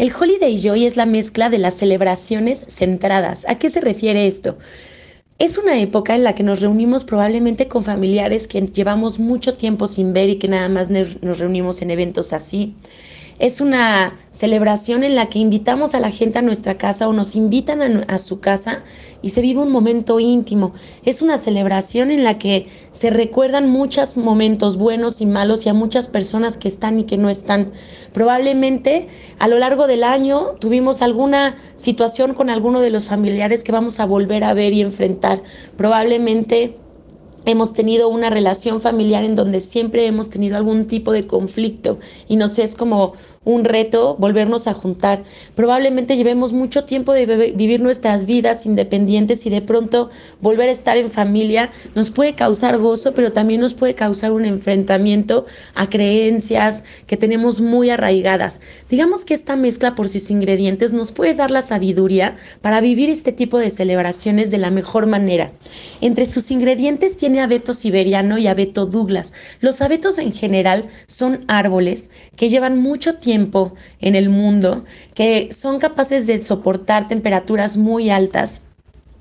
El Holiday Joy es la mezcla de las celebraciones centradas. ¿A qué se refiere esto? Es una época en la que nos reunimos probablemente con familiares que llevamos mucho tiempo sin ver y que nada más nos reunimos en eventos así. Es una celebración en la que invitamos a la gente a nuestra casa o nos invitan a, su casa y se vive un momento íntimo. Es una celebración en la que se recuerdan muchos momentos buenos y malos y a muchas personas que están y que no están. Probablemente a lo largo del año tuvimos alguna situación con alguno de los familiares que vamos a volver a ver y enfrentar. Probablemente hemos tenido una relación familiar en donde siempre hemos tenido algún tipo de conflicto y nos es como un reto volvernos a juntar. Probablemente llevemos mucho tiempo de vivir nuestras vidas independientes y de pronto volver a estar en familia nos puede causar gozo, pero también nos puede causar un enfrentamiento a creencias que tenemos muy arraigadas. Digamos que esta mezcla por sus ingredientes nos puede dar la sabiduría para vivir este tipo de celebraciones de la mejor manera. Entre sus ingredientes tiene abeto siberiano y abeto Douglas. Los abetos en general son árboles que llevan mucho tiempo en el mundo que son capaces de soportar temperaturas muy altas.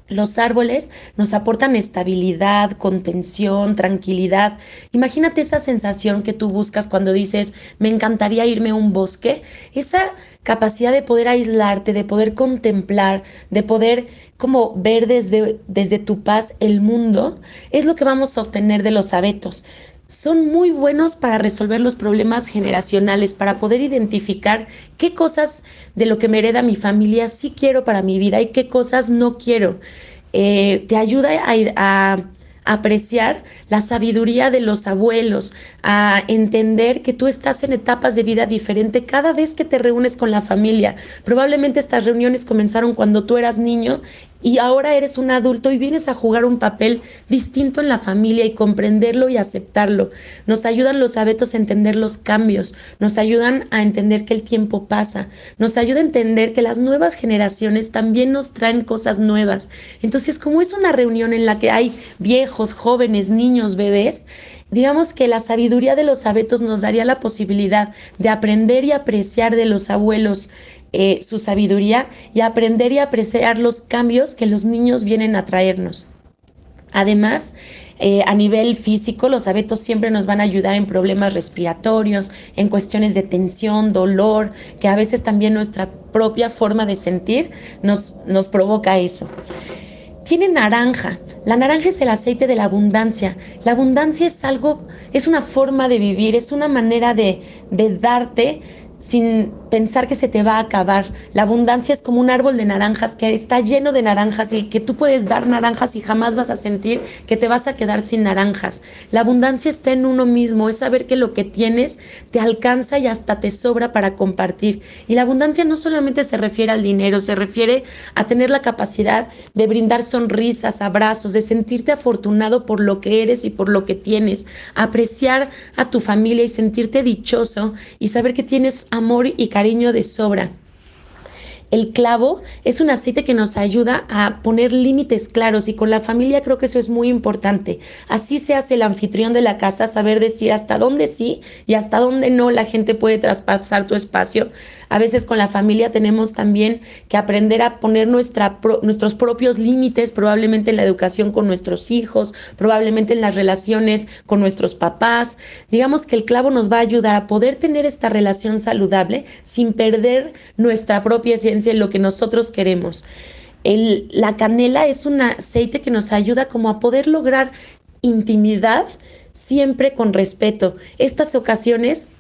Los árboles nos aportan estabilidad, contención, tranquilidad. Imagínate esa sensación que tú buscas cuando dices, me encantaría irme a un bosque. Esa capacidad de poder aislarte, de poder contemplar, de poder como ver desde, desde tu paz el mundo, es lo que vamos a obtener de los abetos son muy buenos para resolver los problemas generacionales, para poder identificar qué cosas de lo que me hereda mi familia sí quiero para mi vida y qué cosas no quiero. Eh, te ayuda a apreciar la sabiduría de los abuelos, a entender que tú estás en etapas de vida diferente cada vez que te reúnes con la familia. Probablemente estas reuniones comenzaron cuando tú eras niño y ahora eres un adulto y vienes a jugar un papel distinto en la familia y comprenderlo y aceptarlo. Nos ayudan los abetos a entender los cambios, nos ayudan a entender que el tiempo pasa, nos ayuda a entender que las nuevas generaciones también nos traen cosas nuevas. Entonces, como es una reunión en la que hay viejos, jóvenes, niños, bebés, Digamos que la sabiduría de los abetos nos daría la posibilidad de aprender y apreciar de los abuelos eh, su sabiduría y aprender y apreciar los cambios que los niños vienen a traernos. Además, eh, a nivel físico, los abetos siempre nos van a ayudar en problemas respiratorios, en cuestiones de tensión, dolor, que a veces también nuestra propia forma de sentir nos, nos provoca eso. Tiene naranja. La naranja es el aceite de la abundancia. La abundancia es algo, es una forma de vivir, es una manera de, de darte sin pensar que se te va a acabar. La abundancia es como un árbol de naranjas que está lleno de naranjas y que tú puedes dar naranjas y jamás vas a sentir que te vas a quedar sin naranjas. La abundancia está en uno mismo, es saber que lo que tienes te alcanza y hasta te sobra para compartir. Y la abundancia no solamente se refiere al dinero, se refiere a tener la capacidad de brindar sonrisas, abrazos, de sentirte afortunado por lo que eres y por lo que tienes, apreciar a tu familia y sentirte dichoso y saber que tienes amor y cariño de sobra. El clavo es un aceite que nos ayuda a poner límites claros y con la familia creo que eso es muy importante. Así se hace el anfitrión de la casa, saber decir hasta dónde sí y hasta dónde no la gente puede traspasar tu espacio. A veces con la familia tenemos también que aprender a poner nuestros propios límites, probablemente en la educación con nuestros hijos, probablemente en las relaciones con nuestros papás. Digamos que el clavo nos va a ayudar a poder tener esta relación saludable sin perder nuestra propia esencia lo que nosotros queremos. la canela es un aceite que nos ayuda como a poder lograr intimidad siempre con respeto. Estas ocasiones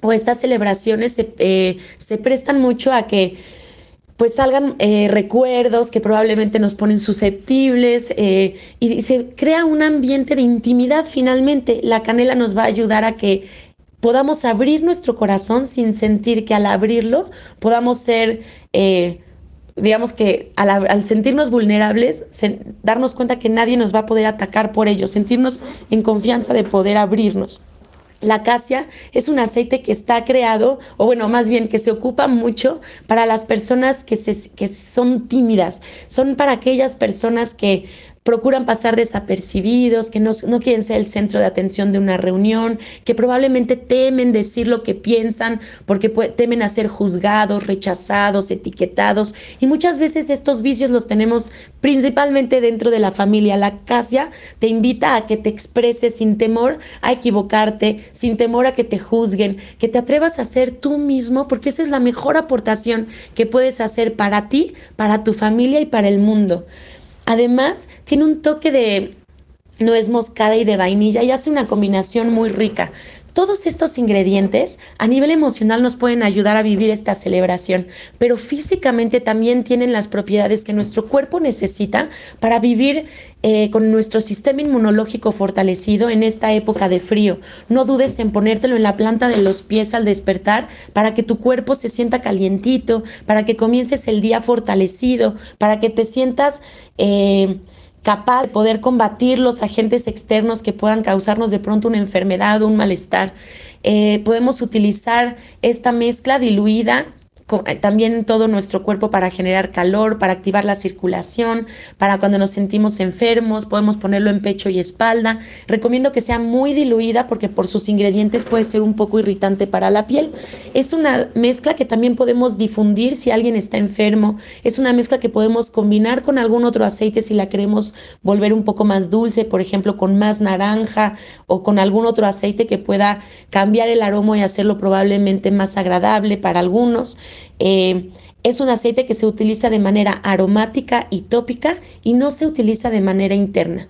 o estas celebraciones se, eh, prestan mucho a que pues salgan eh, recuerdos que probablemente nos ponen susceptibles eh, y se crea un ambiente de intimidad finalmente. La canela nos va a ayudar a que podamos abrir nuestro corazón sin sentir que al abrirlo podamos ser, eh, digamos que al, sentirnos vulnerables, darnos cuenta que nadie nos va a poder atacar por ello, sentirnos en confianza de poder abrirnos. La acacia es un aceite que está creado, o bueno, más bien que se ocupa mucho para las personas que, se, que son tímidas. Son para aquellas personas que procuran pasar desapercibidos, que no, quieren ser el centro de atención de una reunión, que probablemente temen decir lo que piensan porque temen a ser juzgados, rechazados, etiquetados. Y muchas veces estos vicios los tenemos principalmente dentro de la familia. La casa te invita a que te expreses sin temor a equivocarte, sin temor a que te juzguen, que te atrevas a ser tú mismo, porque esa es la mejor aportación que puedes hacer para ti, para tu familia y para el mundo. Además, tiene un toque de nuez moscada y de vainilla y hace una combinación muy rica. Todos estos ingredientes a nivel emocional nos pueden ayudar a vivir esta celebración, pero físicamente también tienen las propiedades que nuestro cuerpo necesita para vivir eh, con nuestro sistema inmunológico fortalecido en esta época de frío. No dudes en ponértelo en la planta de los pies al despertar para que tu cuerpo se sienta calientito, para que comiences el día fortalecido, para que te sientas... Eh, capaz de poder combatir los agentes externos que puedan causarnos de pronto una enfermedad o un malestar. Eh, podemos utilizar esta mezcla diluida también en todo nuestro cuerpo para generar calor, para activar la circulación, para cuando nos sentimos enfermos, podemos ponerlo en pecho y espalda. Recomiendo que sea muy diluida porque por sus ingredientes puede ser un poco irritante para la piel. Es una mezcla que también podemos difundir si alguien está enfermo. Es una mezcla que podemos combinar con algún otro aceite si la queremos volver un poco más dulce, por ejemplo, con más naranja o con algún otro aceite que pueda cambiar el aroma y hacerlo probablemente más agradable para algunos. Eh, es un aceite que se utiliza de manera aromática y tópica y no se utiliza de manera interna.